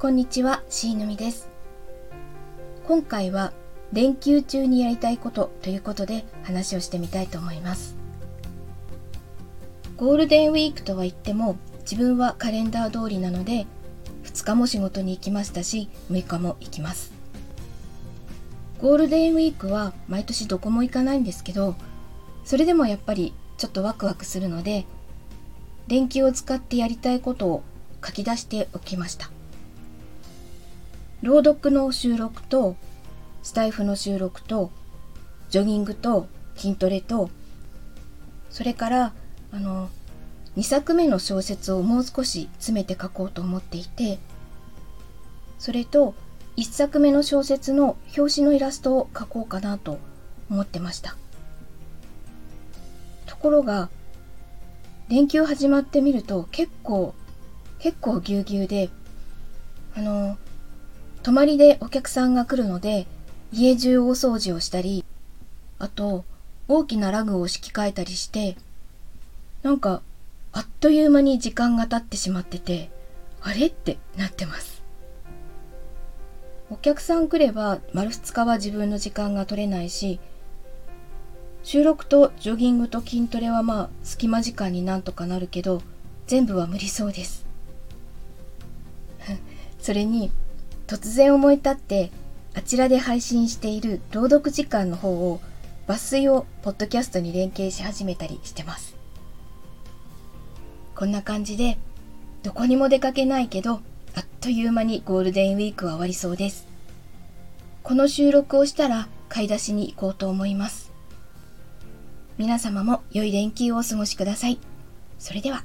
こんにちは、しーぬみです。今回は連休中にやりたいことということで話をしてみたいと思います。ゴールデンウィークとは言っても自分はカレンダー通りなので2日も仕事に行きましたし6日も行きます。ゴールデンウィークは毎年どこも行かないんですけどそれでもやっぱりちょっとワクワクするので連休を使ってやりたいことを書き出しておきました。朗読の収録とスタイフの収録とジョギングと筋トレとそれからあの2作目の小説をもう少し詰めて書こうと思っていてそれと1作目の小説の表紙のイラストを描こうかなと思ってました。ところが連休始まってみると結構結構ぎゅうぎゅうであの泊まりでお客さんが来るので家中大掃除をしたりあと大きなラグを敷き替えたりしてなんかあっという間に時間が経ってしまっててあれってなってます。お客さん来れば丸2日は自分の時間が取れないし収録とジョギングと筋トレはまあ隙間時間になんとかなるけど全部は無理そうです。それに突然思い立ってあちらで配信している朗読時間の方を抜粋をポッドキャストに連携し始めたりしてます。こんな感じでどこにも出かけないけどあっという間にゴールデンウィークは終わりそうです。この収録をしたら買い出しに行こうと思います。皆様も良い連休をお過ごしください。それでは。